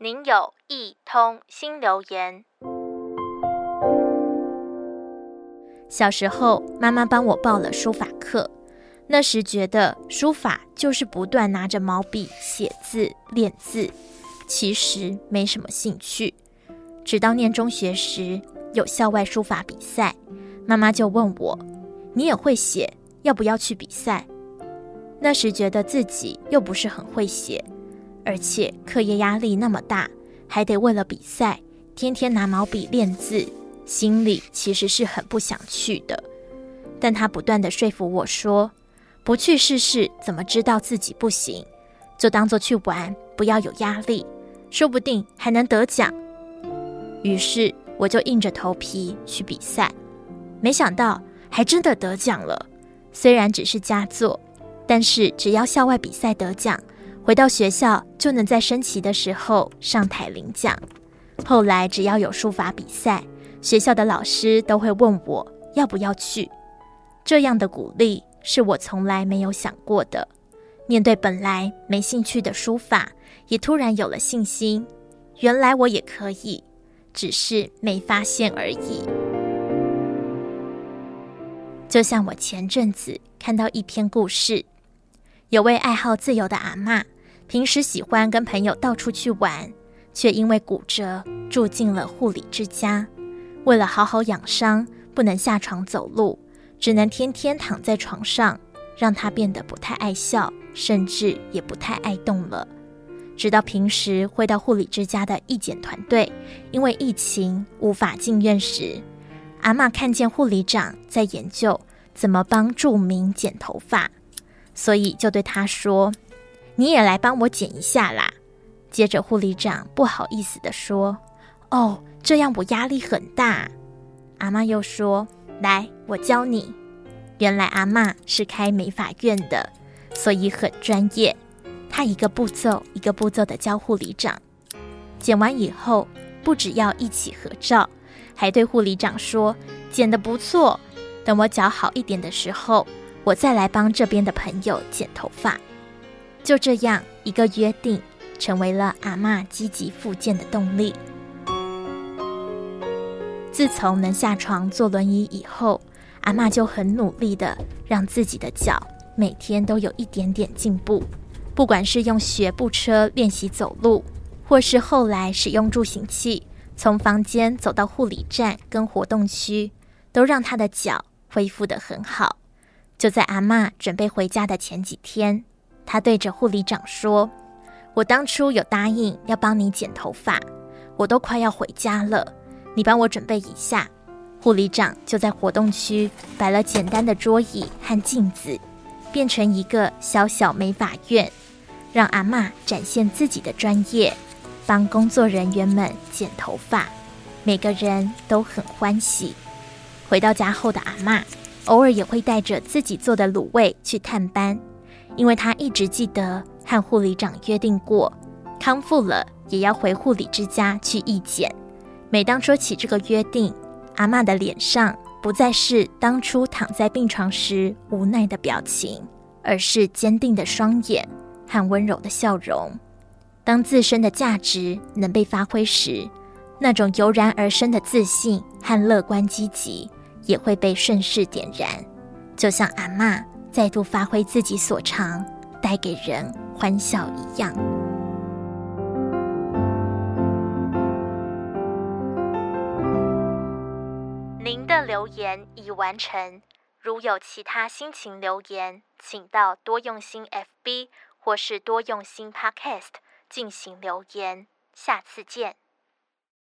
您有一通新留言。小时候，妈妈帮我报了书法课。那时觉得书法就是不断拿着毛笔写字练字，其实没什么兴趣。直到念中学时，有校外书法比赛，妈妈就问我：“你也会写，要不要去比赛？”那时觉得自己又不是很会写，而且课业压力那么大，还得为了比赛天天拿毛笔练字，心里其实是很不想去的。但他不断地说服我说：“不去试试，怎么知道自己不行？就当做去玩，不要有压力，说不定还能得奖。”于是我就硬着头皮去比赛，没想到还真的得奖了。虽然只是佳作。但是只要校外比赛得奖，回到学校就能在升旗的时候上台领奖。后来只要有书法比赛，学校的老师都会问我要不要去。这样的鼓励是我从来没有想过的。面对本来没兴趣的书法，也突然有了信心。原来我也可以，只是没发现而已。就像我前阵子看到一篇故事。有位爱好自由的阿嬷，平时喜欢跟朋友到处去玩，却因为骨折住进了护理之家。为了好好养伤，不能下床走路，只能天天躺在床上，让他变得不太爱笑，甚至也不太爱动了。直到平时会到护理之家的义检团队，因为疫情无法进院时，阿嬷看见护理长在研究怎么帮住民剪头发。所以就对他说：“你也来帮我剪一下啦。”接着护理长不好意思地说：“哦，这样我压力很大。”阿嬷又说：“来，我教你。”原来阿嬷是开美发院的，所以很专业。她一个步骤一个步骤地教护理长。剪完以后，不只要一起合照，还对护理长说：“剪得不错。等我脚好一点的时候。”我再来帮这边的朋友剪头发，就这样一个约定，成为了阿嬷积极复健的动力。自从能下床坐轮椅以后，阿嬷就很努力的让自己的脚每天都有一点点进步。不管是用学步车练习走路，或是后来使用助行器从房间走到护理站跟活动区，都让她的脚恢复得很好。就在阿嬷准备回家的前几天，他对着护理长说：“我当初有答应要帮你剪头发，我都快要回家了，你帮我准备一下。”护理长就在活动区摆了简单的桌椅和镜子，变成一个小小美发院，让阿嬷展现自己的专业，帮工作人员们剪头发，每个人都很欢喜。回到家后的阿嬷。偶尔也会带着自己做的卤味去探班，因为他一直记得和护理长约定过，康复了也要回护理之家去义检。每当说起这个约定，阿嬷的脸上不再是当初躺在病床时无奈的表情，而是坚定的双眼和温柔的笑容。当自身的价值能被发挥时，那种油然而生的自信和乐观积极。也会被顺势点燃，就像阿嬷再度发挥自己所长，带给人欢笑一样。您的留言已完成，如有其他心情留言，请到多用心 FB 或是多用心 Podcast 进行留言。下次见。